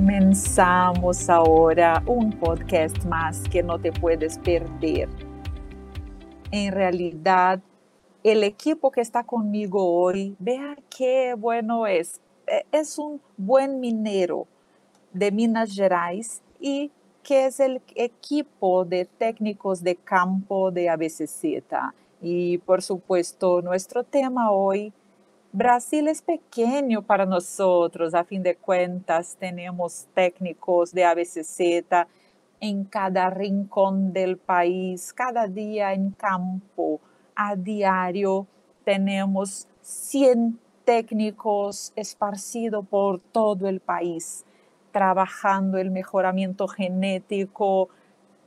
Comenzamos ahora un podcast más que no te puedes perder. En realidad, el equipo que está conmigo hoy, vea qué bueno es. E, es un buen minero de Minas Gerais y que es el equipo de técnicos de campo de ABCZ. Y por supuesto, nuestro tema hoy Brasil es pequeño para nosotros, a fin de cuentas, tenemos técnicos de ABCZ en cada rincón del país, cada día en campo, a diario tenemos 100 técnicos esparcidos por todo el país, trabajando el mejoramiento genético,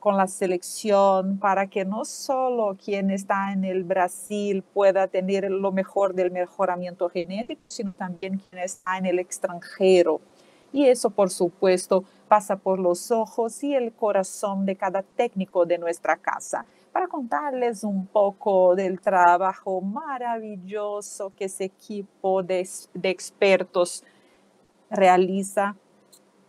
con la selección para que no solo quien está en el Brasil pueda tener lo mejor del mejoramiento genético, sino también quien está en el extranjero. Y eso, por supuesto, pasa por los ojos y el corazón de cada técnico de nuestra casa. Para contarles un poco del trabajo maravilloso que ese equipo de, de expertos realiza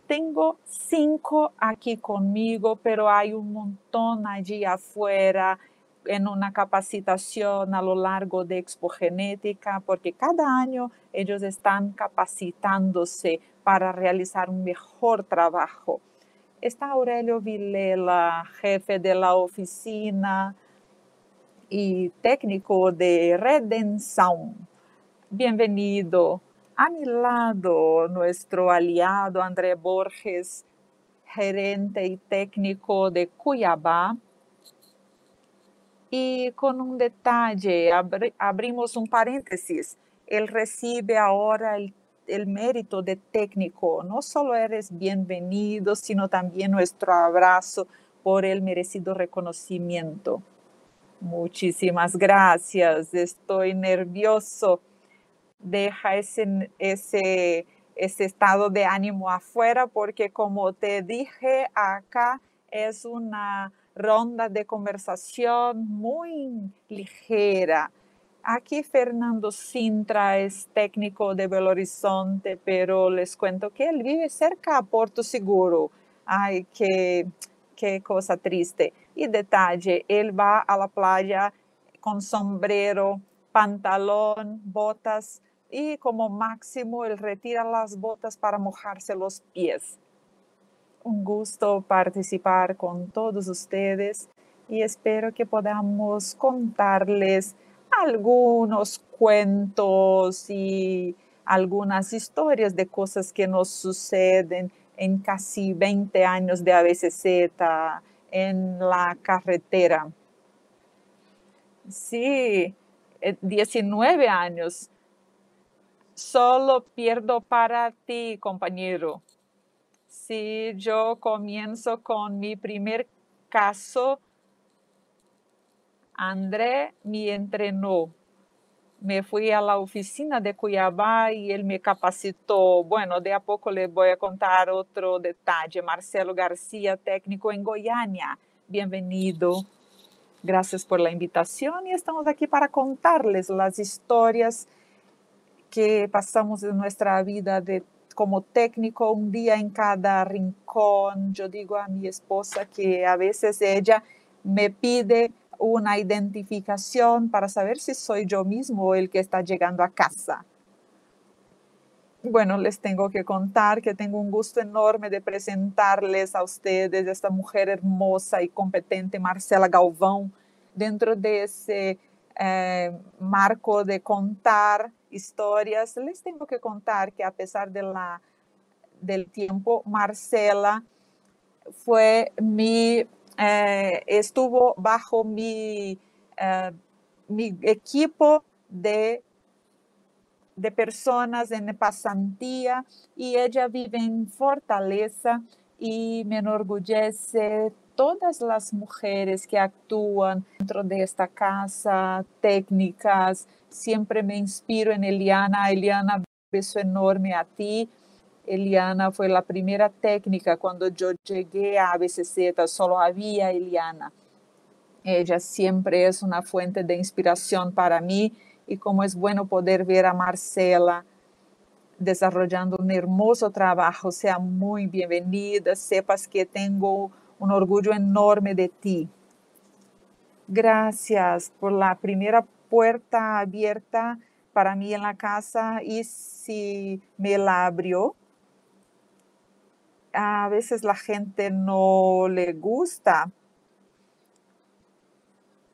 tengo cinco aquí conmigo, pero hay un montón allí afuera en una capacitación a lo largo de Expogenética, porque cada año ellos están capacitándose para realizar un mejor trabajo. Está Aurelio Vilela, jefe de la oficina y técnico de Redenção. Bienvenido. A mi lado, nuestro aliado André Borges, gerente y técnico de Cuiabá. Y con un detalle, abrimos un paréntesis, él recibe ahora el, el mérito de técnico. No solo eres bienvenido, sino también nuestro abrazo por el merecido reconocimiento. Muchísimas gracias, estoy nervioso deja ese, ese, ese estado de ánimo afuera porque como te dije acá es una ronda de conversación muy ligera. Aquí Fernando Sintra es técnico de Belo Horizonte, pero les cuento que él vive cerca a Porto Seguro. Ay, qué, qué cosa triste. Y detalle, él va a la playa con sombrero, pantalón, botas, y como máximo él retira las botas para mojarse los pies. Un gusto participar con todos ustedes y espero que podamos contarles algunos cuentos y algunas historias de cosas que nos suceden en casi 20 años de ABCZ en la carretera. Sí, 19 eh, años solo pierdo para ti, compañero. Si yo comienzo con mi primer caso, André me entrenó. Me fui a la oficina de Cuiabá y él me capacitó. Bueno, de a poco le voy a contar otro detalle. Marcelo García, técnico en Goiânia. Bienvenido. Gracias por la invitación y estamos aquí para contarles las historias que pasamos en nuestra vida de, como técnico un día en cada rincón. Yo digo a mi esposa que a veces ella me pide una identificación para saber si soy yo mismo el que está llegando a casa. Bueno, les tengo que contar que tengo un gusto enorme de presentarles a ustedes esta mujer hermosa y competente, Marcela Galvão, dentro de ese eh, marco de contar historias, les tengo que contar que a pesar de la, del tiempo, Marcela fue mi, eh, estuvo bajo mi, eh, mi equipo de, de personas en pasantía y ella vive en Fortaleza y me enorgullece todas las mujeres que actúan dentro de esta casa, técnicas, siempre me inspiro en Eliana. Eliana, beso enorme a ti. Eliana fue la primera técnica cuando yo llegué a ABCZ, solo había Eliana. Ella siempre es una fuente de inspiración para mí y como es bueno poder ver a Marcela desarrollando un hermoso trabajo. Sea muy bienvenida. Sepas que tengo un orgullo enorme de ti. Gracias por la primera puerta abierta para mí en la casa y si me la abrió. A veces la gente no le gusta.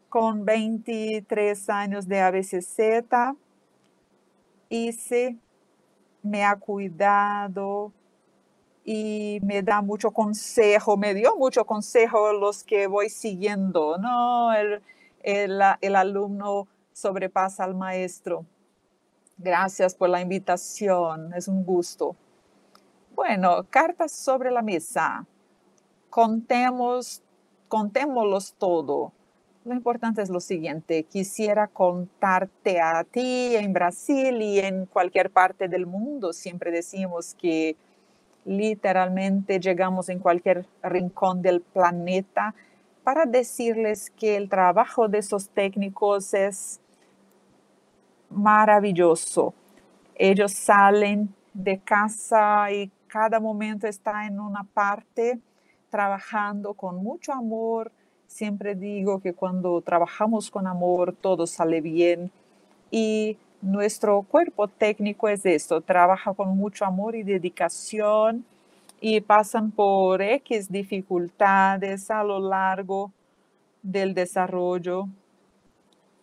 Con 23 años de ABCZ, hice, me ha cuidado, y me da mucho consejo, me dio mucho consejo los que voy siguiendo, ¿no? El, el, alumno sobrepasa al maestro. Gracias por la invitación, es un gusto. Bueno, cartas sobre la mesa. Contemos, contémoslos todo. Lo importante es lo siguiente, quisiera contarte a ti en Brasil y en cualquier parte del mundo. Siempre decimos que literalmente llegamos en cualquier rincón del planeta para decirles que el trabajo de esos técnicos es maravilloso. Ellos salen de casa y cada momento está en una parte trabajando con mucho amor. Siempre digo que cuando trabajamos con amor todo sale bien y nuestro cuerpo técnico es esto, trabaja con mucho amor y dedicación y pasan por X dificultades a lo largo del desarrollo.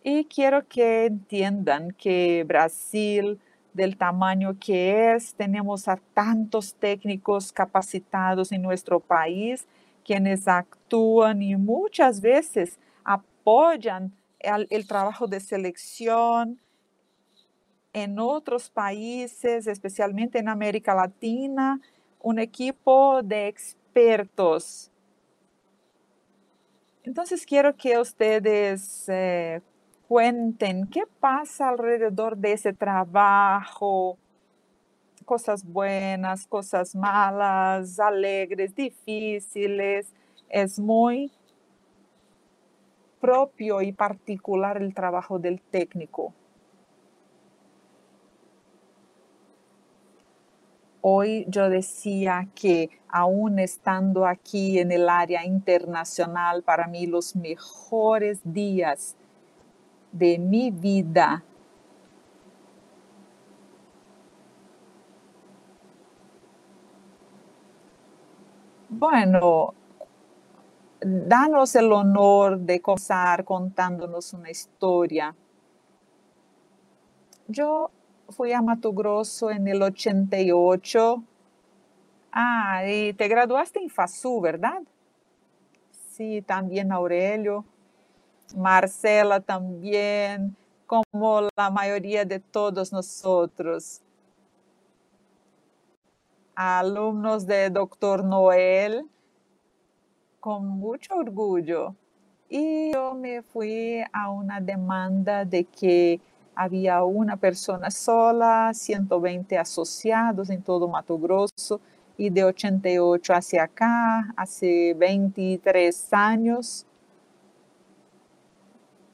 Y quiero que entiendan que Brasil, del tamaño que es, tenemos a tantos técnicos capacitados en nuestro país, quienes actúan y muchas veces apoyan el, el trabajo de selección, en otros países, especialmente en América Latina, un equipo de expertos. Entonces quiero que ustedes eh, cuenten qué pasa alrededor de ese trabajo, cosas buenas, cosas malas, alegres, difíciles. Es muy propio y particular el trabajo del técnico. Hoy yo decía que aún estando aquí en el área internacional, para mí los mejores días de mi vida Bueno, danos el honor de comenzar contándonos una historia. Yo fui a Mato Grosso en el 88. Ah, y te graduaste en FASU, ¿verdad? Sí, también Aurelio. Marcela también, como la mayoría de todos nosotros. Alumnos de Doctor Noel, con mucho orgullo. Y yo me fui a una demanda de que había una persona sola, 120 asociados en todo Mato Grosso y de 88 hacia acá, hace 23 años,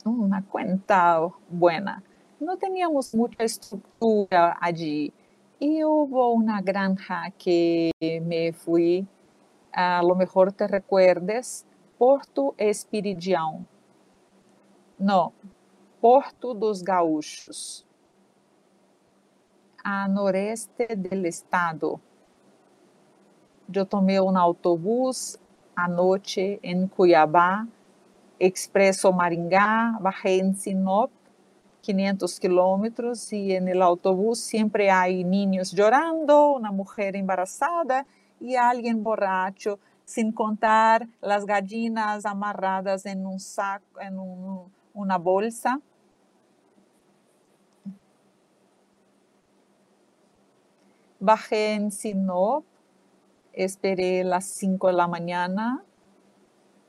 una cuenta buena. No teníamos mucha estructura allí y hubo una granja que me fui, a lo mejor te recuerdes, Porto Espiridião. No, Porto dos Gaúchos, a noreste do estado. Eu tomei um autobús à noite em Cuiabá, Expresso Maringá, bajei em Sinop, 500 quilômetros, e no autobús sempre há niños chorando, uma mulher embarazada e alguém borracho, sem contar as gallinas amarradas em um saco, em um, uma bolsa. Bajé en Sinop, esperé las 5 de la mañana,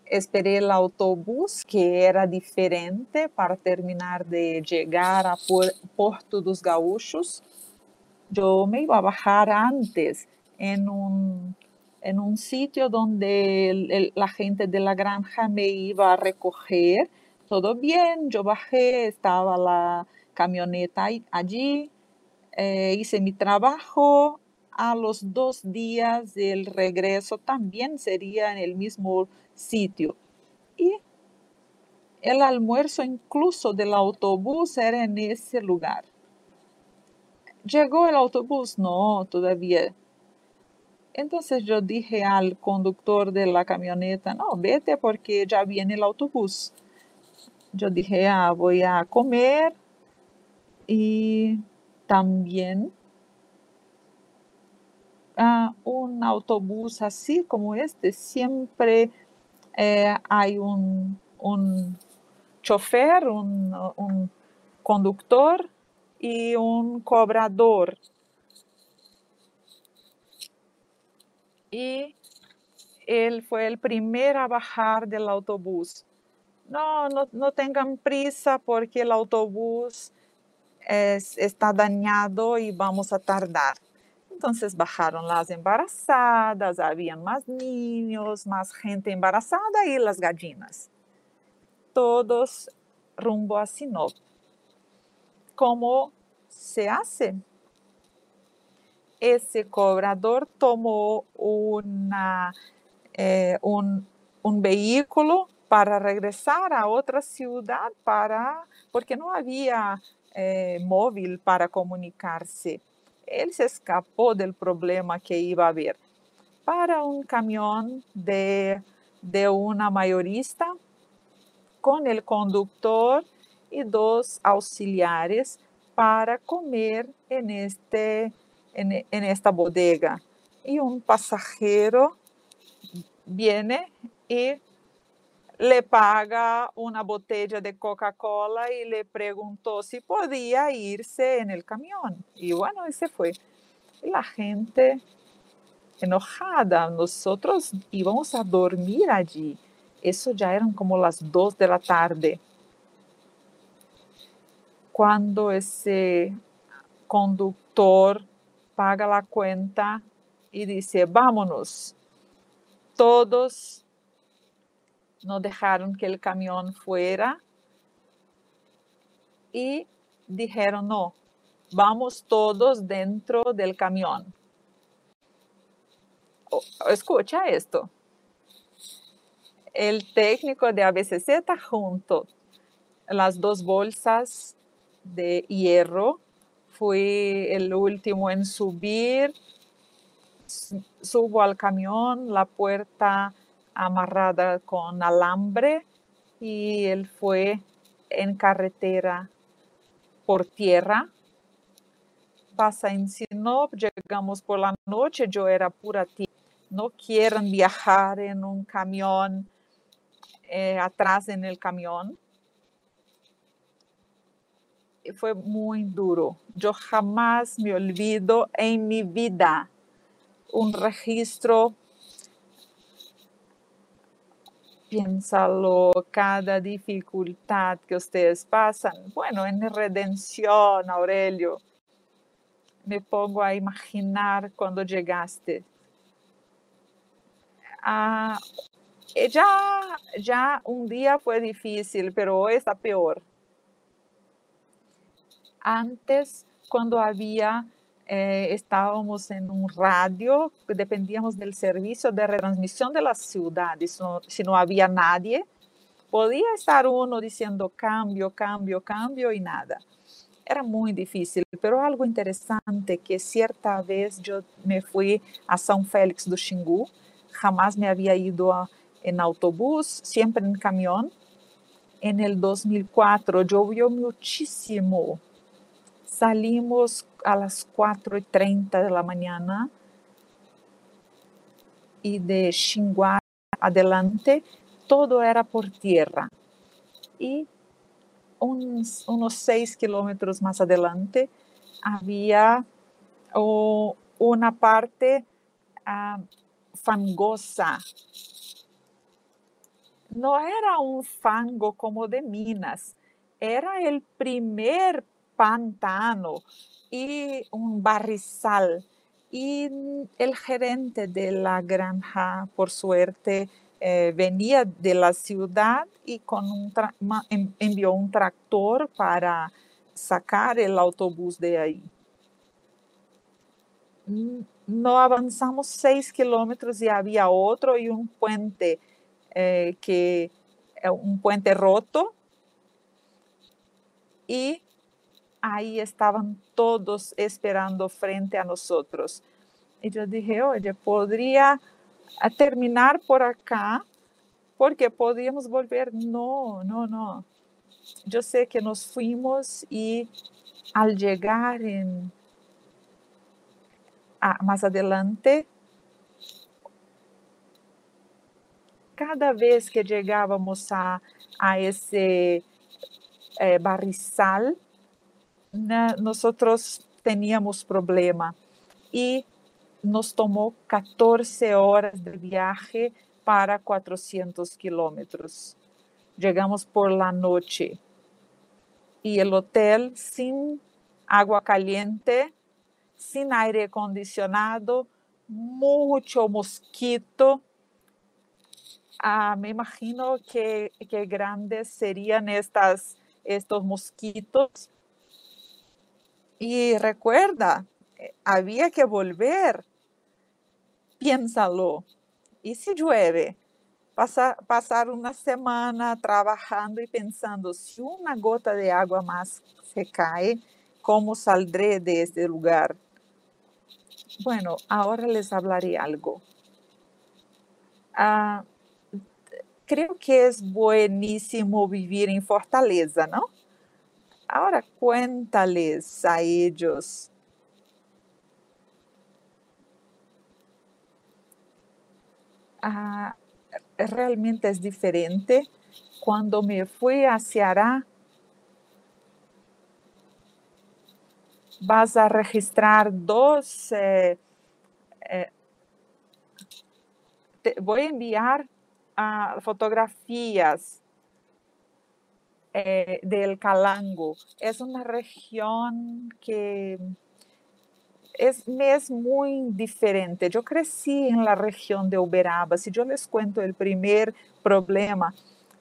esperé el autobús que era diferente para terminar de llegar a Porto dos Gaúchos. Yo me iba a bajar antes en un, en un sitio donde el, la gente de la granja me iba a recoger. Todo bien, yo bajé, estaba la camioneta allí, eh, hice mi trabajo. A los dos días del regreso también sería en el mismo sitio. Y el almuerzo incluso del autobús era en ese lugar. ¿Llegó el autobús? No, todavía. Entonces yo dije al conductor de la camioneta, no, vete porque ya viene el autobús. Yo dije, ah, voy a comer y también ah, un autobús así como este, siempre eh, hay un, un chofer, un, un conductor y un cobrador. Y él fue el primero a bajar del autobús. No, no, no tengan prisa porque el autobús es, está dañado y vamos a tardar. Entonces bajaron las embarazadas, habían más niños, más gente embarazada y las gallinas. Todos rumbo a Sinop. ¿Cómo se hace? Ese cobrador tomó eh, un, un vehículo para regresar a otra ciudad para porque no había eh, móvil para comunicarse. Él se escapó del problema que iba a haber. Para un camión de, de una mayorista con el conductor y dos auxiliares para comer en, este, en, en esta bodega. Y un pasajero viene y le paga una botella de Coca-Cola y le preguntó si podía irse en el camión. Y bueno, y se fue. Y la gente enojada, nosotros íbamos a dormir allí. Eso ya eran como las dos de la tarde. Cuando ese conductor paga la cuenta y dice, vámonos, todos no dejaron que el camión fuera y dijeron, no, vamos todos dentro del camión. escucha esto. El técnico de ABCC está junto las dos bolsas de hierro. Fui el último en subir. Subo al camión, la puerta amarrada con alambre y él fue en carretera por tierra. Pasa en Sinop, llegamos por la noche, yo era pura tierra. No quieren viajar en un camión, eh, atrás en el camión. Fue muy duro. Yo jamás me olvido en mi vida un registro piénsalo, cada dificultad que ustedes pasan. Bueno, en redención, Aurelio, me pongo a imaginar cuando llegaste. Ah, ya, ya un día fue difícil, pero hoy está peor. Antes, cuando había eh, estábamos en un radio, dependíamos del servicio de retransmisión de las ciudades, si no había nadie, podía estar uno diciendo cambio, cambio, cambio y nada. Era muy difícil, pero algo interesante que cierta vez yo me fui a São Félix do Xingu, jamás me había ido en autobús, siempre en camión. En el 2004 llovió muchísimo Salimos a las 4 y 30 de la mañana y de Xinguá adelante todo era por tierra. Y uns, unos 6 kilómetros más adelante había oh, una parte uh, fangosa. No era un fango como de Minas, era el primer pantano y un barrizal. Y el gerente de la granja, por suerte, eh, venía de la ciudad y con un envió un tractor para sacar el autobús de ahí. no avanzamos seis kilómetros y había otro y un puente eh, que un puente roto y ahí estaban todos esperando frente a nosotros. Y yo dije, oye, podría terminar por acá porque podíamos volver. No, no, no. Yo sé que nos fuimos y al llegar en, más adelante, cada vez que llegábamos a, a ese eh, barrizal, nosotros teníamos problema y nos tomó 14 horas de viaje para 400 kilómetros. Llegamos por la noche y el hotel sin agua caliente, sin aire acondicionado, mucho mosquito. Ah, me imagino que, que grandes serían estas, estos mosquitos y recuerda, eh, había que volver. Piénsalo. ¿Y si llueve? pasar una semana trabajando y pensando, si una gota de agua más se cae, ¿cómo saldré de este lugar? Bueno, ahora les hablaré algo. Ah, creo que es buenísimo vivir en Fortaleza, ¿no? Ahora cuéntales a ellos. Ah, realmente es diferente. Cuando me fui a Ceará, vas a registrar dos, eh, eh, voy a enviar uh, fotografías eh, del Calango. Es una región que es, me es muy diferente. Yo crecí en la región de Uberaba. Si yo les cuento el primer problema,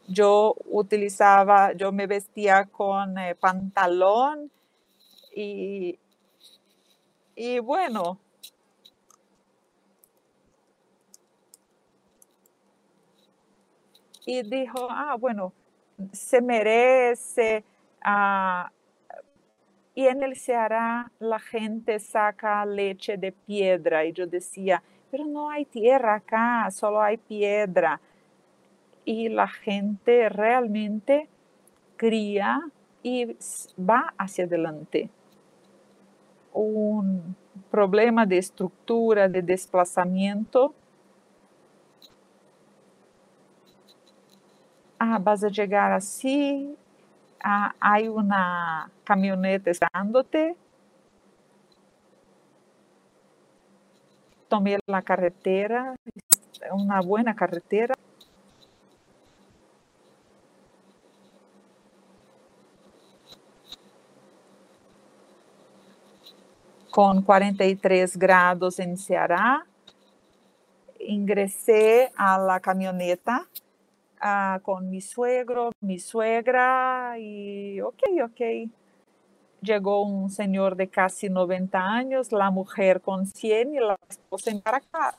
yo utilizaba, yo me vestía con eh, pantalón y, y bueno, y dijo, ah, bueno, se merece. Uh, y en el Ceará la gente saca leche de piedra. Y yo decía, pero no hay tierra acá, solo hay piedra. Y la gente realmente cría y va hacia adelante. Un problema de estructura, de desplazamiento, ah, vas a llegar así, ah, hay una camioneta esperándote. Tomé la carretera, una buena carretera. Con 43 grados en Ceará, ingresé a la camioneta ah, con mi suegro, mi suegra y ok, ok. Llegó un señor de casi 90 años, la mujer con 100 y la esposa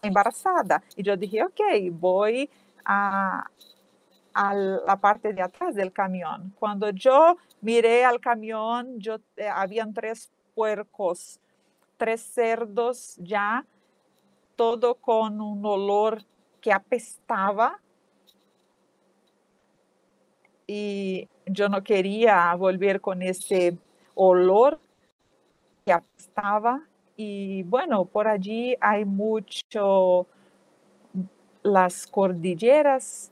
embarazada. Y yo dije, ok, voy a, a la parte de atrás del camión. Cuando yo miré al camión, yo, eh, habían tres puercos, tres cerdos ya, todo con un olor que apestaba y yo no quería volver con ese olor que estaba y bueno, por allí hay mucho las cordilleras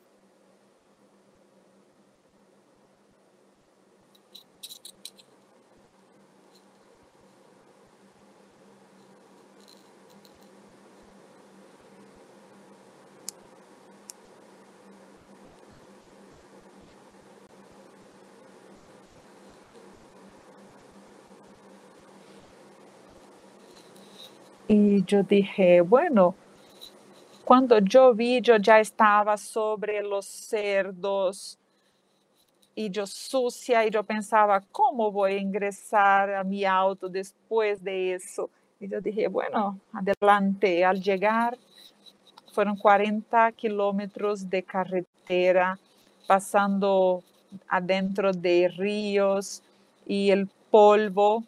Y yo dije, bueno, cuando yo vi, yo ya estaba sobre los cerdos y yo sucia y yo pensaba, ¿cómo voy a ingresar a mi auto después de eso? Y yo dije, bueno, adelante. Al llegar, fueron 40 kilómetros de carretera, pasando adentro de ríos y el polvo.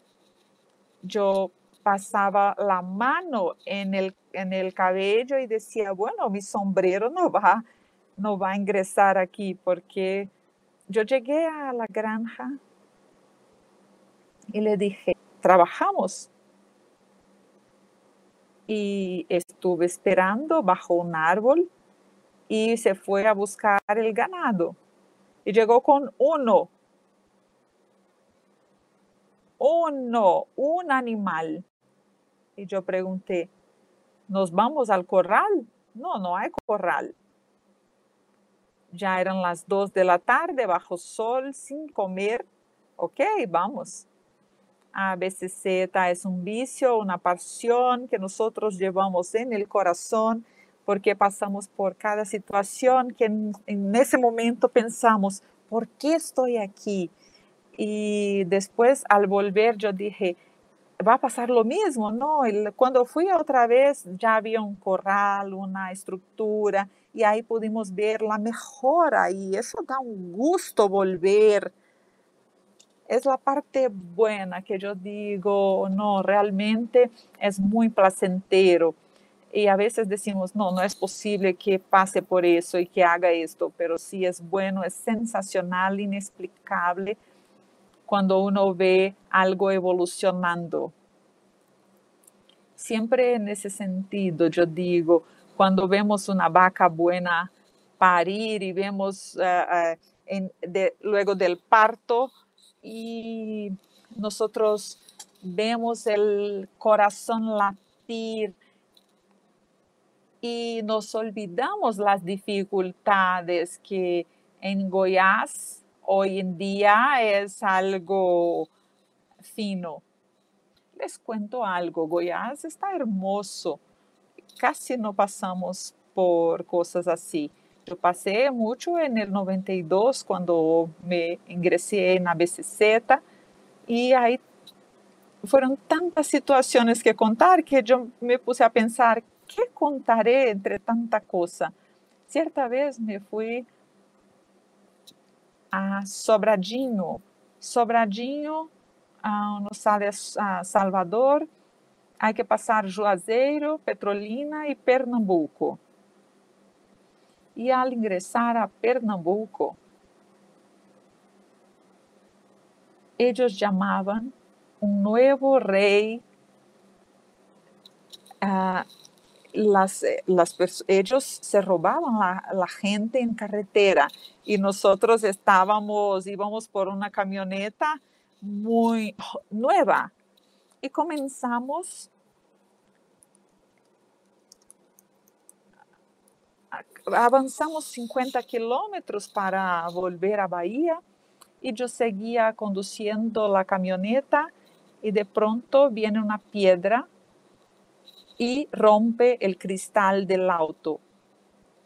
Yo pasaba la mano en el, en el cabello y decía, bueno, mi sombrero no va, no va a ingresar aquí porque yo llegué a la granja y le dije, trabajamos. Y estuve esperando bajo un árbol y se fue a buscar el ganado. Y llegó con uno. Uno, un animal. Y yo pregunté, ¿nos vamos al corral? No, no hay corral. Ya eran las dos de la tarde, bajo sol, sin comer. Ok, vamos. A BCZ es un vicio, una pasión que nosotros llevamos en el corazón porque pasamos por cada situación que en ese momento pensamos, ¿por qué estoy aquí? Y después al volver yo dije, va a pasar lo mismo, ¿no? Cuando fui otra vez ya había un corral, una estructura y ahí pudimos ver la mejora y eso da un gusto volver es la parte buena que yo digo, no, realmente es muy placentero. Y a veces decimos, no, no es posible que pase por eso y que haga esto, pero sí es bueno, es sensacional, inexplicable cuando uno ve algo evolucionando. Siempre en ese sentido, yo digo, cuando vemos una vaca buena parir y vemos en, de, luego del parto, y nosotros vemos el corazón latir y nos olvidamos las dificultades que en Goiás hoy en día es algo fino. Les cuento algo, Goiás está hermoso, casi no pasamos por cosas así. Yo pasé mucho en el 92 cuando me ingresé en ABCZ y ahí fueron tantas situaciones que contar que yo me puse a pensar, ¿qué contaré entre tanta cosa? Cierta vez me fui a Sobradinho. Sobradinho uh, nos sale a Salvador, hay que passar Juazeiro, Petrolina e Pernambuco. E al ingressar a Pernambuco, eles chamavam um novo rei. Uh, las, las, ellos se robaban la, la, gente en carretera y nosotros estábamos, íbamos por una camioneta muy nueva y comenzamos avançamos 50 quilômetros para volver à Bahia e eu seguia conduzindo a caminhoneta e de pronto viene uma piedra e rompe o cristal do auto.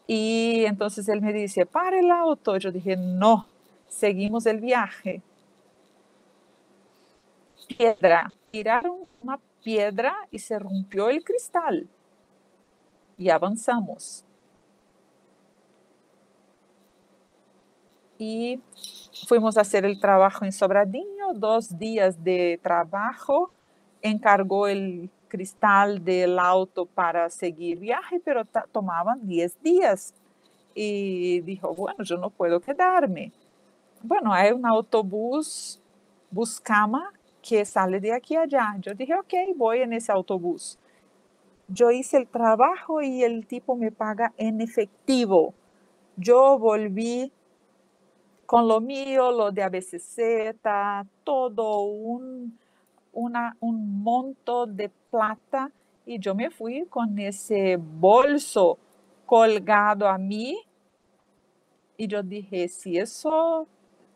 E então ele me disse, para o auto. Eu dije, não, seguimos o viaje. Piedra. Tiraram uma piedra e se rompió o cristal. E avançamos. y fuimos a hacer el trabajo en Sobradinho, dos días de trabajo, encargó el cristal del auto para seguir viaje, pero tomaban 10 días. Y dijo, bueno, yo no puedo quedarme. Bueno, hay un autobús Buscama que sale de aquí a allá. Yo dije, ok, voy en ese autobús. Yo hice el trabajo y el tipo me paga en efectivo. Yo volví con lo mío, lo de ABCZ, todo un, una, un monto de plata y yo me fui con ese bolso colgado a mí. Y yo dije, si eso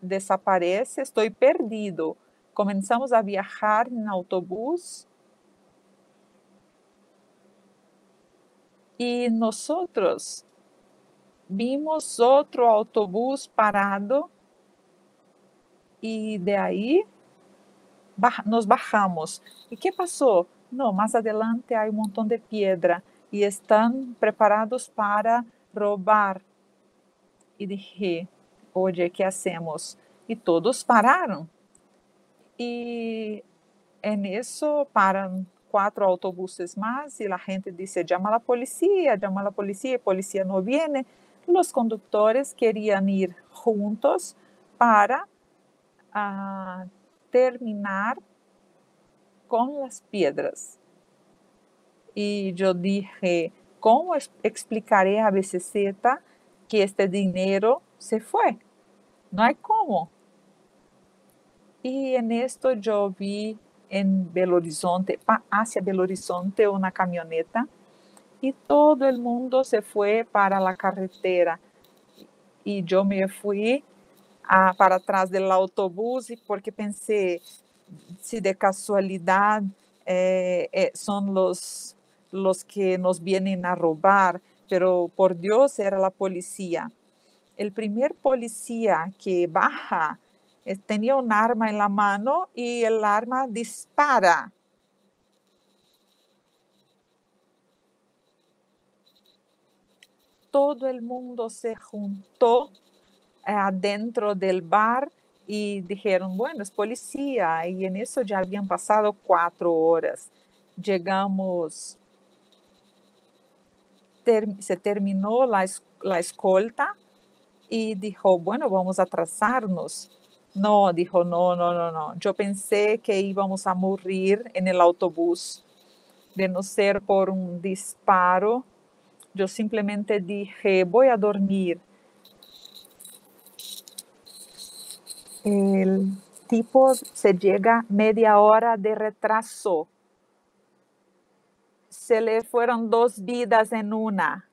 desaparece, estoy perdido. Comenzamos a viajar en autobús. Y nosotros vimos outro autobús parado. E de aí nos bajamos. ¿Y qué pasó? No, más adelante hay un montón de piedra y están preparados para robar. Y dije, oye, ¿qué hacemos? Y todos pararon. Y en eso paran cuatro autobuses más y la gente dice, llama a la policía, llama a la policía, policía no viene. Los conductores querían ir juntos para uh, terminar con las piedras. Y yo dije, ¿cómo explicaré a BCZ que este dinero se fue? No hay cómo. Y en esto yo vi en Belo Horizonte, hacia Belo Horizonte, una camioneta y todo el mundo se fue para la carretera. Y yo me fui a, para atrás del autobús porque pensé, si de casualidad eh, eh, son los, los que nos vienen a robar, pero por Dios era la policía. El primer policía que baja eh, tenía un arma en la mano y el arma dispara. Todo el mundo se juntó adentro del bar y dijeron, bueno, es policía. Y en eso ya habían pasado cuatro horas. Llegamos, se terminó la, la escolta y dijo, bueno, vamos a atrasarnos. No, dijo, no, no, no, no. Yo pensé que íbamos a morir en el autobús, de no ser por un disparo. Yo simplemente dije, voy a dormir. El tipo se llega media hora de retraso. Se le fueron dos vidas en una.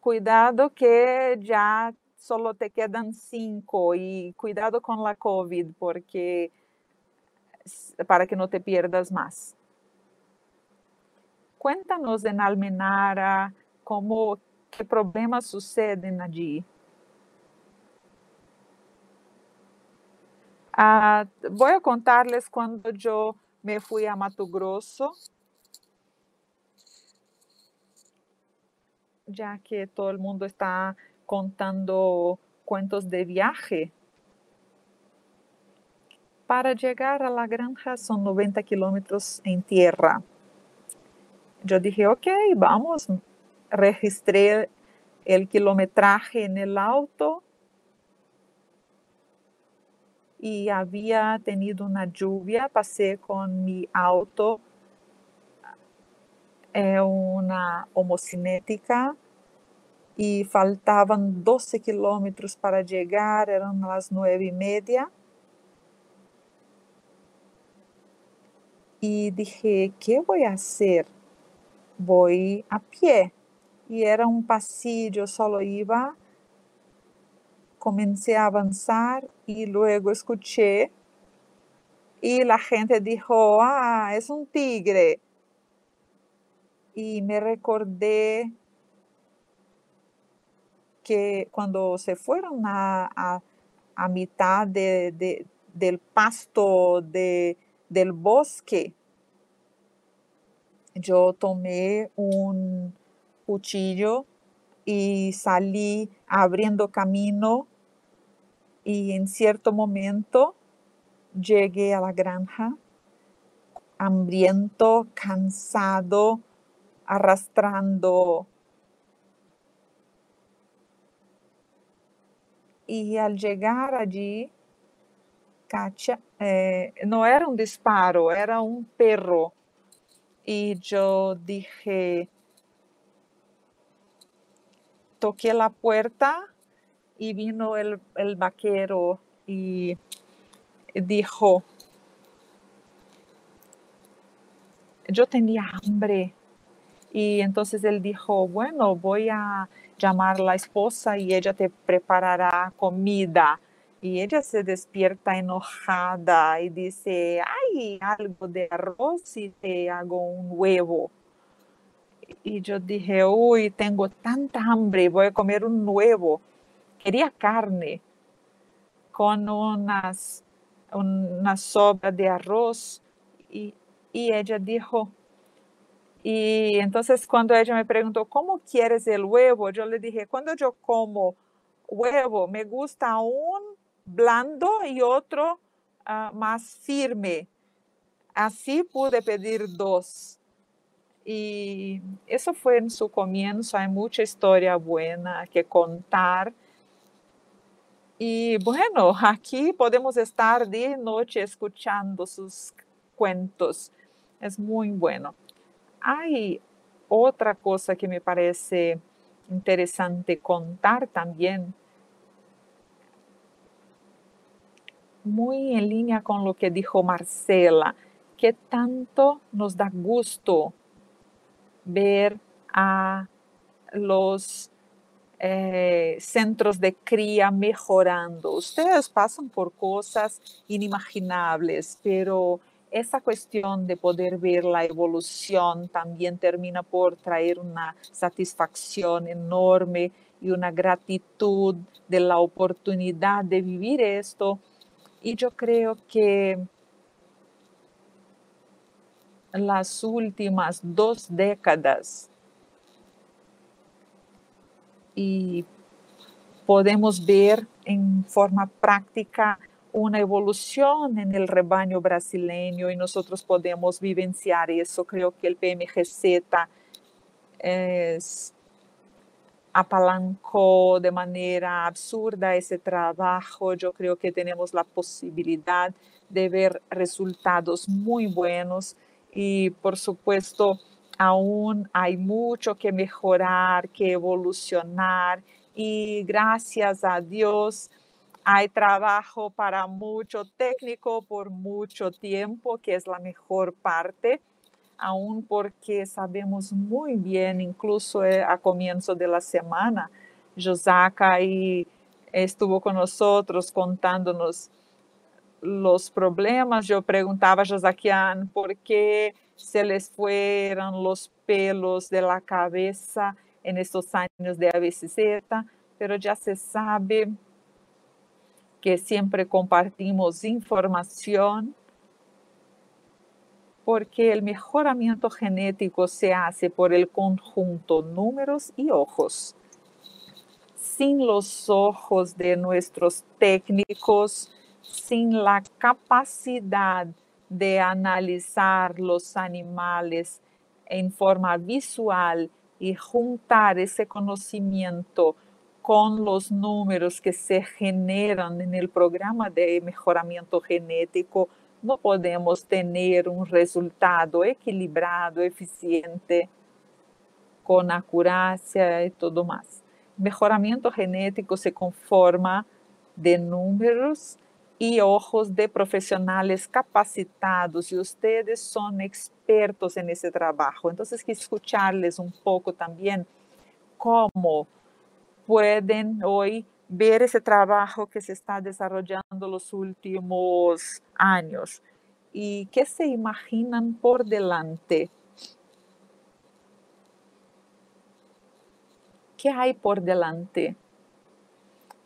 Cuidado que ya solo te quedan cinco y cuidado con la COVID porque para que no te pierdas más. Cuéntanos en Almenara cómo, qué problemas suceden allí. Uh, voy a contarles cuando yo me fui a Mato Grosso, ya que todo el mundo está contando cuentos de viaje. Para llegar a la granja son 90 kilómetros en tierra. Yo dije, ok, vamos, registré el kilometraje en el auto y había tenido una lluvia, pasé con mi auto eh, una homocinética y faltaban 12 kilómetros para llegar, eran las nueve y media. Y dije, ¿qué voy a hacer? Voy a pie. Y era un pasillo, solo iba comencé a avanzar y luego escuché y la gente dijo, ah, es un tigre. Y me recordé que cuando se fueron a, a, mitad de, del pasto de, del bosque, yo tomé un cuchillo y salí abriendo camino y en cierto momento llegué a la granja hambriento, cansado, arrastrando. Y al llegar allí, Katia, eh, no era un disparo, era un perro. Y yo dije, toqué la puerta y vino el, vaquero y dijo, yo tenía hambre. Y entonces él dijo, bueno, voy a llamar a la esposa y ella te preparará comida. Y ella se despierta enojada y dice, hay algo de arroz y te hago un huevo. Y yo dije, uy, tengo tanta hambre, voy a comer un huevo quería carne con unas una sobra de arroz y, y ella dijo, y entonces cuando ella me preguntó, ¿cómo quieres el huevo? Yo le dije, cuando yo como huevo, me gusta un blando y otro uh, más firme. Así pude pedir dos. Y eso fue en su comienzo. Hay mucha historia buena que contar. Y bueno, aquí podemos estar de noche escuchando sus cuentos. Es muy bueno. Hay otra cosa que me parece interesante contar también, muy en línea con lo que dijo Marcela, que tanto nos da gusto ver a los eh, centros de cría mejorando. Ustedes pasan por cosas inimaginables, pero esa cuestión de poder ver la evolución también termina por traer una satisfacción enorme y una gratitud de la oportunidad de vivir esto. Y yo creo que las últimas dos décadas y podemos ver en forma práctica una evolución en el rebaño brasileño y nosotros podemos vivenciar eso. Creo que el PMGZ es, apalancó de manera absurda ese trabajo. Yo creo que tenemos la posibilidad de ver resultados muy buenos y por supuesto aún hay mucho que mejorar, que evolucionar. Y gracias a Dios hay trabajo para mucho técnico por mucho tiempo, que es la mejor parte, aún porque sabemos muy bien, incluso eh, a comienzo de la semana, Josaka estuvo con nosotros contándonos los problemas. Yo preguntaba a Josaquian por qué se les fueron los pelos de la cabeza en estos años de ABCZ, pero ya se sabe que siempre compartimos información porque el mejoramiento genético se hace por el conjunto números y ojos. Sin los ojos de nuestros técnicos, sin la capacidad de analizar los animales en forma visual y juntar ese conocimiento con los números que se generan en el programa de mejoramiento genético, no podemos tener un resultado equilibrado, eficiente, con acuracia y todo más. Mejoramiento genético se conforma de números y ojos de profesionales capacitados y ustedes son expertos en ese trabajo. Entonces, que escucharles un poco también cómo pueden hoy ver ese trabajo que se está desarrollando los últimos años y qué se imaginan por delante. ¿Qué hay por delante?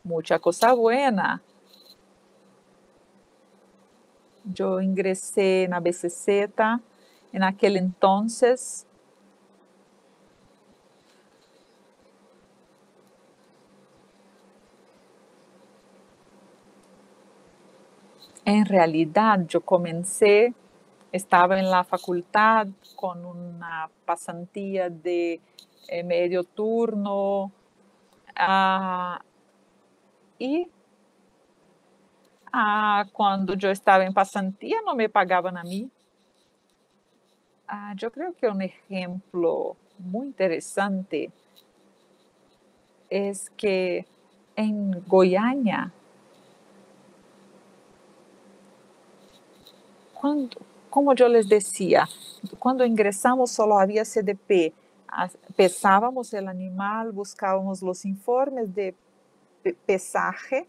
Mucha cosa buena. Yo ingresé en ABCZ en aquel entonces. En realidad yo comencé, estaba en la facultad con una pasantía de eh, medio turno uh, y uh, cuando yo estaba en pasantía no me pagaban a mí. Uh, yo creo que un ejemplo muy interesante es que en Goiânia Quando, como eu les decía, quando ingresamos solo havia CDP, pesábamos o animal, buscávamos os informes de pesaje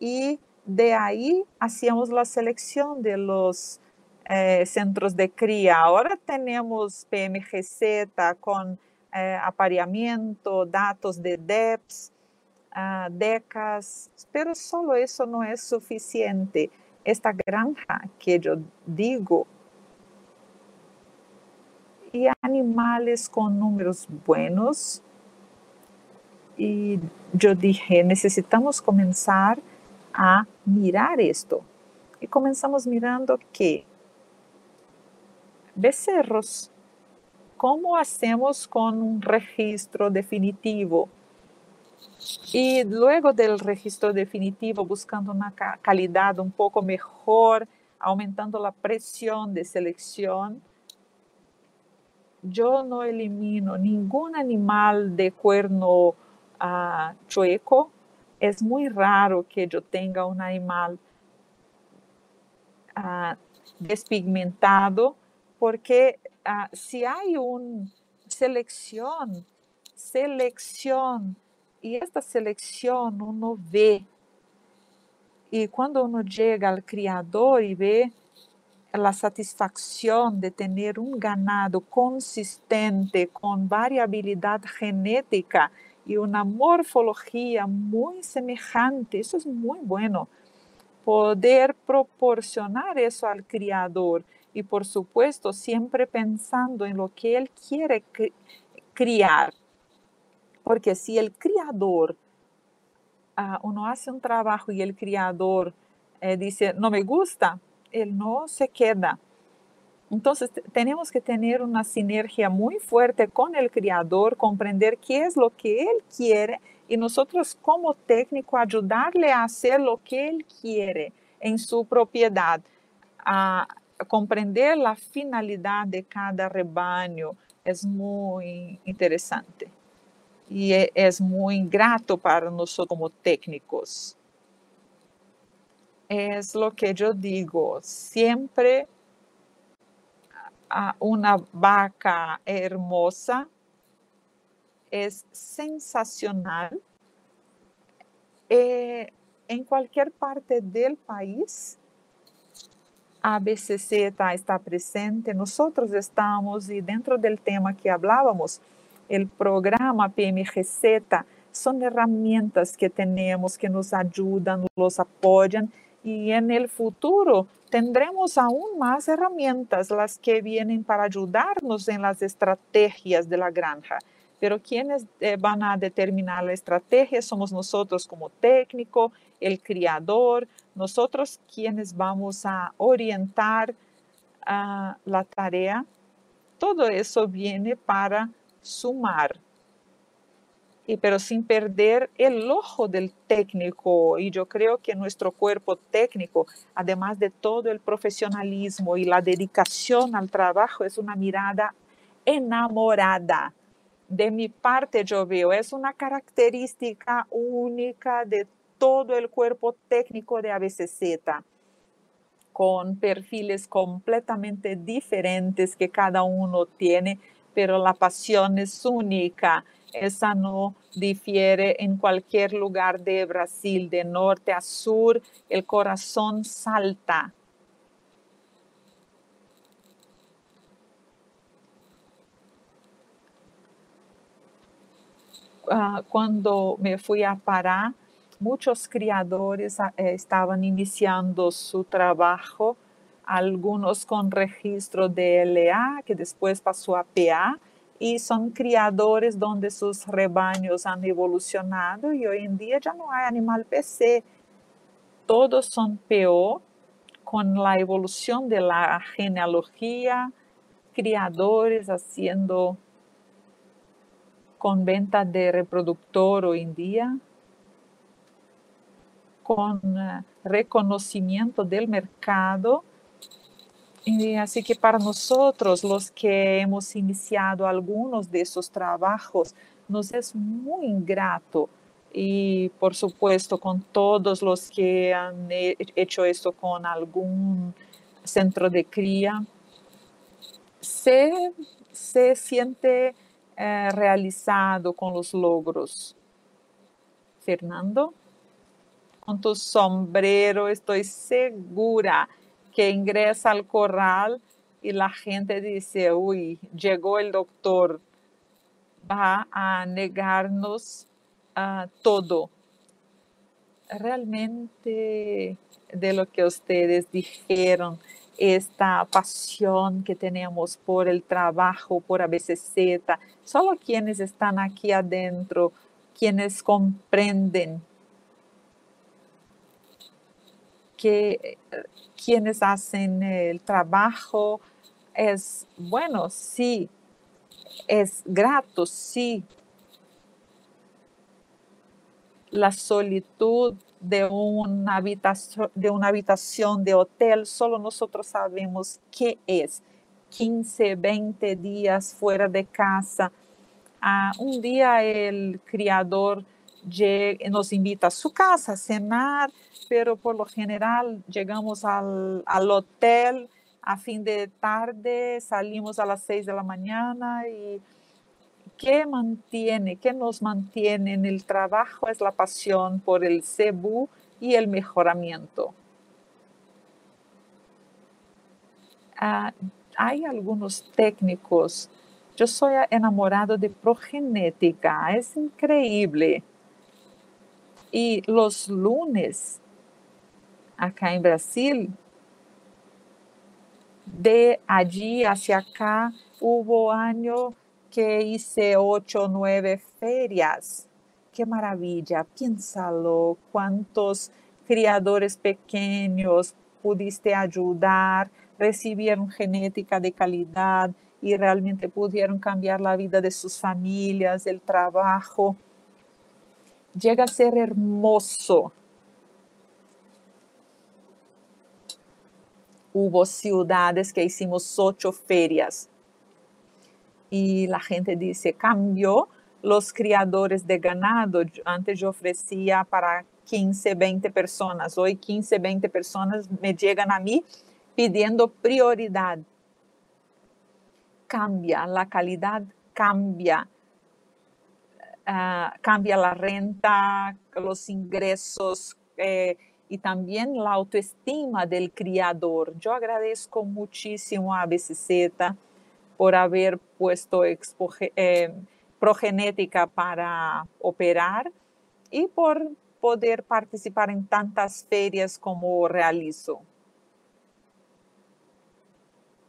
e de aí hacíamos a seleção de los eh, centros de cría. Agora temos PMGZ com eh, apareamiento, dados de DEPS, uh, DECAS, pero solo isso não é suficiente esta granja que yo digo y animales con números buenos. Y yo dije, necesitamos comenzar a mirar esto. Y comenzamos mirando que becerros, ¿cómo hacemos con un registro definitivo? Y luego del registro definitivo, buscando una calidad un poco mejor, aumentando la presión de selección, yo no elimino ningún animal de cuerno uh, chueco. Es muy raro que yo tenga un animal uh, despigmentado, porque uh, si hay una selección, selección, y esta selección uno ve, y cuando uno llega al criador y ve la satisfacción de tener un ganado consistente con variabilidad genética y una morfología muy semejante, eso es muy bueno. Poder proporcionar eso al criador y por supuesto siempre pensando en lo que él quiere criar. Porque si el criador, uh, uno hace un trabajo y el criador eh, dice, no me gusta, él no se queda. Entonces tenemos que tener una sinergia muy fuerte con el criador, comprender qué es lo que él quiere y nosotros como técnico ayudarle a hacer lo que él quiere en su propiedad, a comprender la finalidad de cada rebaño. Es muy interesante y e, es muy grato para nosotros como técnicos. Es lo que yo digo, siempre una vaca hermosa es sensacional. Eh, en cualquier parte del país, ABCC está presente. Nosotros estamos, y dentro del tema que hablábamos, el programa PMGZ son herramientas que tenemos que nos ayudan, nos apoyan y en el futuro tendremos aún más herramientas, las que vienen para ayudarnos en las estrategias de la granja. Pero quienes eh, van a determinar la estrategia somos nosotros como técnico, el criador, nosotros quienes vamos a orientar uh, la tarea. Todo eso viene para sumar y, pero sin perder el ojo del técnico. Y yo creo que nuestro cuerpo técnico, además de todo el profesionalismo y la dedicación al trabajo, es una mirada enamorada. De mi parte yo veo, es una característica única de todo el cuerpo técnico de ABCZ, con perfiles completamente diferentes que cada uno tiene, pero la pasión es única esa no difiere en cualquier lugar de Brasil, de norte a sur, el corazón salta. Ah, cuando me fui a Pará, muchos criadores ah, estaban iniciando su trabajo, algunos con registro de LA, que después pasó a PA, y son criadores donde sus rebaños han evolucionado y hoy en día ya no hay animal PC. Todos son PO con la evolución de la genealogía, criadores haciendo con venta de reproductor hoy en día, con eh, reconocimiento del mercado y así que para nosotros, los que hemos iniciado algunos de esos trabajos, nos es muy ingrato y por supuesto con todos los que han hecho esto con algún centro de cría, se, se siente eh, realizado con los logros. Fernando, con tu sombrero estoy segura que ingresa al corral y la gente dice, uy, llegó el doctor, va a negarnos uh, todo. realmente de lo que ustedes dijeron, esta pasión que tenemos por el trabajo, por ABCZ, solo quienes están aquí adentro, quienes comprenden que eh, quienes hacen el trabajo es bueno, sí, es grato, sí. La solitud de una habitación de, una habitación de hotel, solo nosotros sabemos qué es. 15, 20 días fuera de casa. Ah, un día el criador nos invita a su casa a cenar, pero por lo general llegamos al, hotel a fin de tarde, salimos a las 6 de la mañana y ¿qué mantiene, qué nos mantiene en el trabajo? Es la pasión por el CEBU y el mejoramiento. Ah, hay algunos técnicos. Yo soy enamorado de progenética, es increíble. Y los lunes, acá en Brasil, de allí hacia acá, hubo año que hice ocho o nueve ferias. Qué maravilla, piénsalo, cuántos criadores pequeños pudiste ayudar, recibieron genética de calidad y realmente pudieron cambiar la vida de sus familias, el trabajo llega a ser hermoso. Hubo ciudades que hicimos ocho ferias y la gente dice, cambió los criadores de ganado. Antes yo ofrecía para 15, 20 personas. Hoy 15, 20 personas me llegan a mí pidiendo prioridad. Cambia, la calidad cambia. Ah, cambia la renta, los ingresos eh, y también la autoestima del criador. Yo agradezco muchísimo a BCZ por haber puesto eh, progenética para operar y por poder participar en tantas ferias como realizo.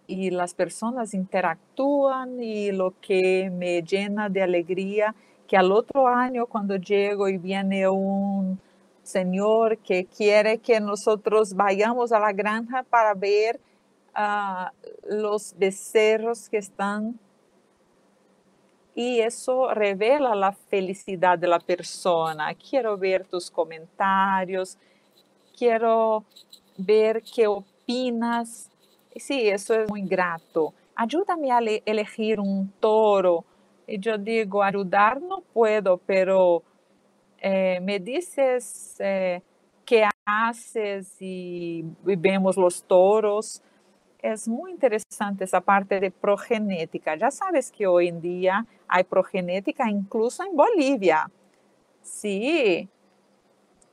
Y las personas interactúan y lo que me llena de alegría que al otro año cuando llego y viene un señor que quiere que nosotros vayamos a la granja para ver uh, los becerros que están y eso revela la felicidad de la persona. Quiero ver tus comentarios, quiero ver qué opinas. Sí, eso es muy grato. Ayúdame a elegir un toro y yo digo, ayudar no puedo, pero eh, me dices eh, qué haces y vemos los toros. Es muy interesante esa parte de progenética. Ya sabes que hoy en día hay progenética incluso en Bolivia. Sí,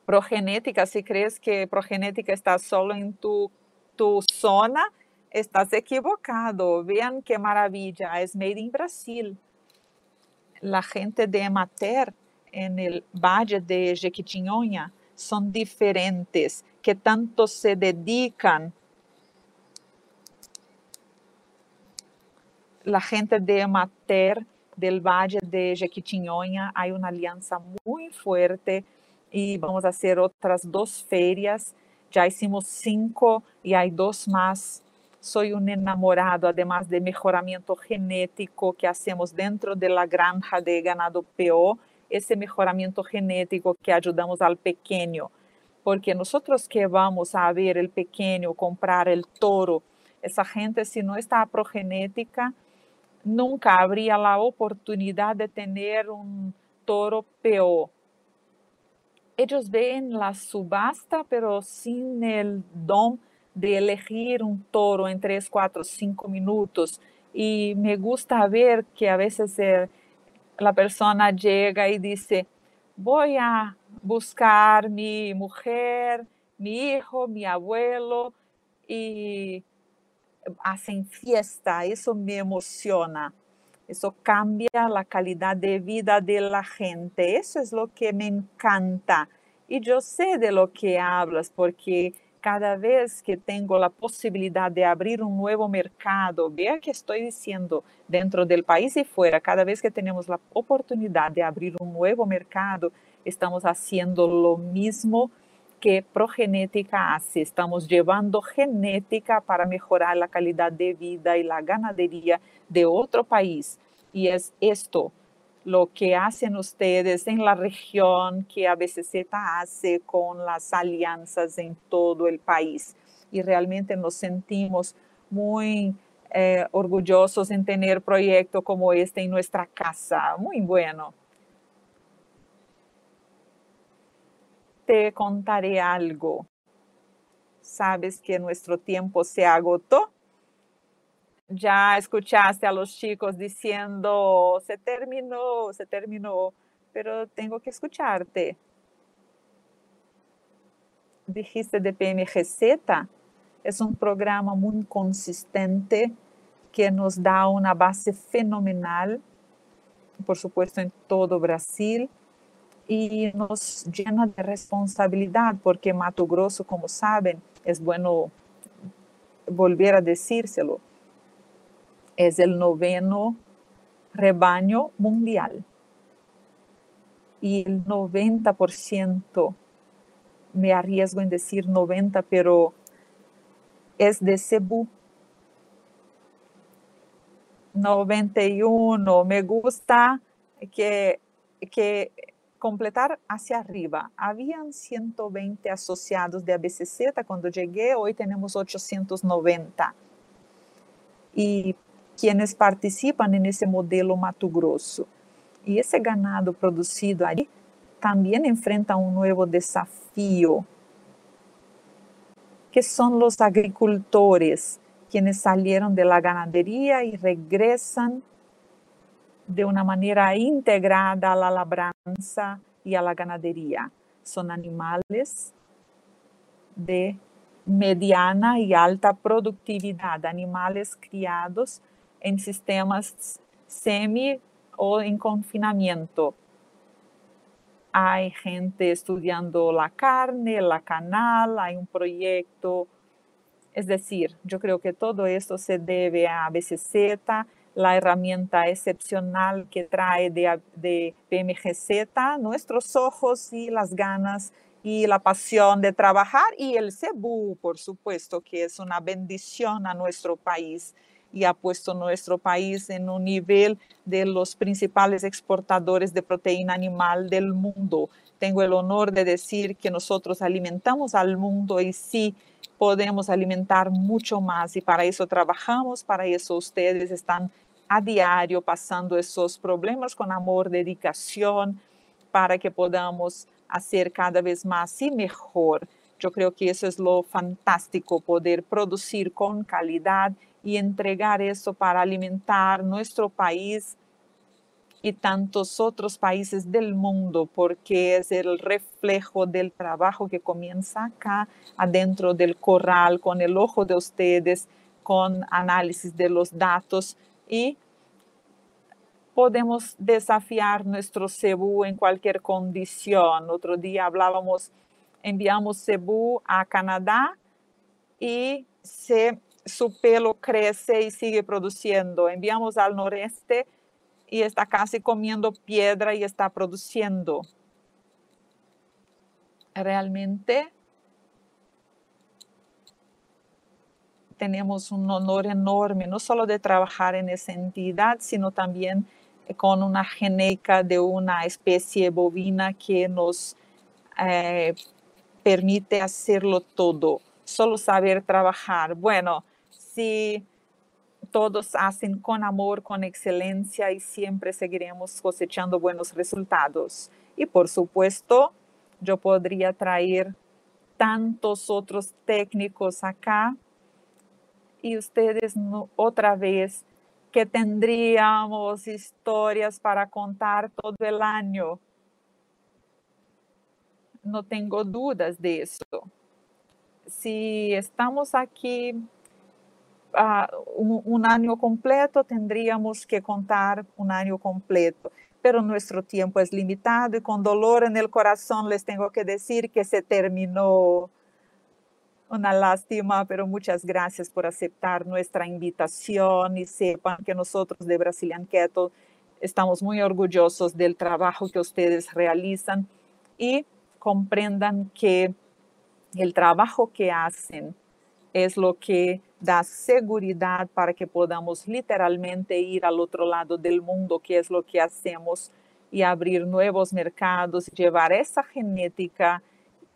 progenética, si crees que progenética está solo en tu, tu zona, estás equivocado. Vean qué maravilla, es made in Brasil la gente de Emater en el valle de Jequitinhonha son diferentes, que tanto se dedican. La gente de Emater del valle de Jequitinhonha hay una alianza muy fuerte y vamos a hacer otras dos ferias. Ya hicimos cinco y hay dos más soy un enamorado, además de mejoramiento genético que hacemos dentro de la granja de ganado PO, ese mejoramiento genético que ayudamos al pequeño, porque nosotros que vamos a ver el pequeño comprar el toro, esa gente si no está progenética, nunca habría la oportunidad de tener un toro PO. Ellos ven la subasta, pero sin el don de elegir un toro en tres, cuatro, cinco minutos. Y me gusta ver que a veces la persona llega y dice, voy a buscar mi mujer, mi hijo, mi abuelo, y hacen fiesta. Eso me emociona. Eso cambia la calidad de vida de la gente. Eso es lo que me encanta Y yo sé de lo que hablas porque cada vez que tengo la posibilidad de abrir un nuevo mercado, vea que estoy diciendo dentro del país y fuera, cada vez que tenemos la oportunidad de abrir un nuevo mercado, estamos haciendo lo mismo que progenética hace. Estamos llevando genética para mejorar la calidad de vida y la ganadería de otro país. Y es esto lo que hacen ustedes en la región que ABCZ hace con las alianzas en todo el país. Y realmente nos sentimos muy eh, orgullosos en tener proyecto como este en nuestra casa. Muy bueno. Te contaré algo. Sabes que nuestro tiempo se agotó ya escuchaste a los chicos diciendo, se terminó, se terminó, pero tengo que escucharte. Dijiste de PMGZ, es un programa muy consistente que nos da una base fenomenal, por supuesto en todo Brasil, y nos llena de responsabilidad porque Mato Grosso, como saben, es bueno volver a decírselo, es el noveno rebaño mundial. Y el 90%, me arriesgo en decir 90, pero es de Cebú. 91, me gusta que, completar hacia arriba. Habían 120 asociados de ABCZ cuando llegué, hoy tenemos 890. Y quienes participan en ese modelo Mato Grosso. Y ese ganado producido allí también enfrenta un nuevo desafío, que son los agricultores, quienes salieron de la ganadería y regresan de una manera integrada a la labranza y a la ganadería. Son animales de mediana y alta productividad, animales criados en sistemas semi o en confinamiento. Hay gente estudiando la carne, la canal, hay un proyecto. Es decir, yo creo que todo esto se debe a BCZ, la herramienta excepcional que trae de, de PMGZ, nuestros ojos y las ganas y la pasión de trabajar y el CEBU, por supuesto, que es una bendición a nuestro país y ha puesto nuestro país en un nivel de los principales exportadores de proteína animal del mundo. Tengo el honor de decir que nosotros alimentamos al mundo y sí podemos alimentar mucho más y para eso trabajamos, para eso ustedes están a diario pasando esos problemas con amor, dedicación, para que podamos hacer cada vez más y mejor. Yo creo que eso es lo fantástico, poder producir con calidad y entregar eso para alimentar nuestro país y tantos otros países del mundo, porque es el reflejo del trabajo que comienza acá, adentro del corral, con el ojo de ustedes, con análisis de los datos y podemos desafiar nuestro cebú en cualquier condición. Otro día hablábamos, enviamos cebú a Canadá y se su pelo crece y sigue produciendo. Enviamos al noreste y está casi comiendo piedra y está produciendo. Realmente tenemos un honor enorme, no solo de trabajar en esa entidad, sino también con una genética de una especie bovina que nos eh, permite hacerlo todo, solo saber trabajar. Bueno, si todos hacen con amor, con excelencia y siempre seguiremos cosechando buenos resultados. Y por supuesto, yo podría traer tantos otros técnicos acá y ustedes otra vez que tendríamos historias para contar todo el año. No tengo dudas de eso. Si estamos aquí un, un, año completo, tendríamos que contar un año completo. pero nuestro tiempo es limitado y con dolor en el corazón les tengo que decir que se terminó. Una lástima, pero muchas gracias por aceptar nuestra invitación y sepan que nosotros de Brazilian Keto estamos muy orgullosos del trabajo que ustedes realizan y comprendan que el trabajo que hacen es lo que da seguridad para que podamos literalmente ir al otro lado del mundo, que es lo que hacemos, y abrir nuevos mercados, llevar esa genética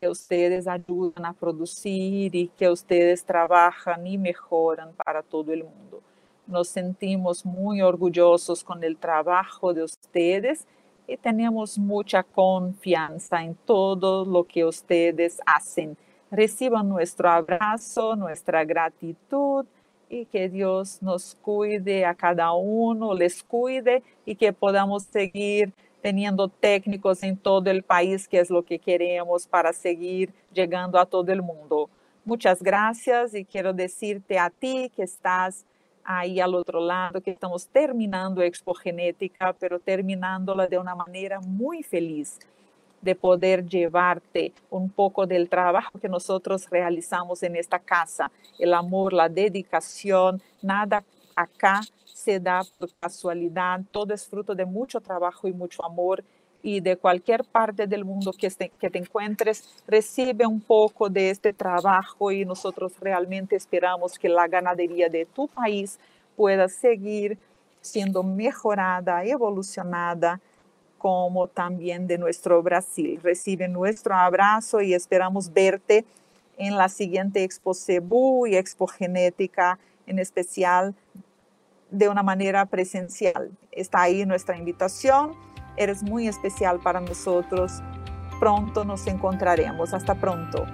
que ustedes ayudan a producir y que ustedes trabajan y mejoran para todo el mundo. Nos sentimos muy orgullosos con el trabajo de ustedes y tenemos mucha confianza en todo lo que ustedes hacen reciban nuestro abrazo, nuestra gratitud y que Dios nos cuide a cada uno, les cuide y que podamos seguir teniendo técnicos en todo el país, que es lo que queremos para seguir llegando a todo el mundo. Muchas gracias y quiero decirte a ti que estás ahí al otro lado, que estamos terminando Expo Genética, pero terminándola de una manera muy feliz de poder llevarte un poco del trabajo que nosotros realizamos en esta casa, el amor, la dedicación, nada acá se da por casualidad, todo es fruto de mucho trabajo y mucho amor. Y de cualquier parte del mundo que, que te encuentres, recibe un poco de este trabajo y nosotros realmente esperamos que la ganadería de tu país pueda seguir siendo mejorada, evolucionada como también de nuestro Brasil. Recibe nuestro abrazo y esperamos verte en la siguiente Expo Cebu y Expo Genética, en especial de una manera presencial. Está ahí nuestra invitación. Eres muy especial para nosotros. Pronto nos encontraremos. Hasta pronto.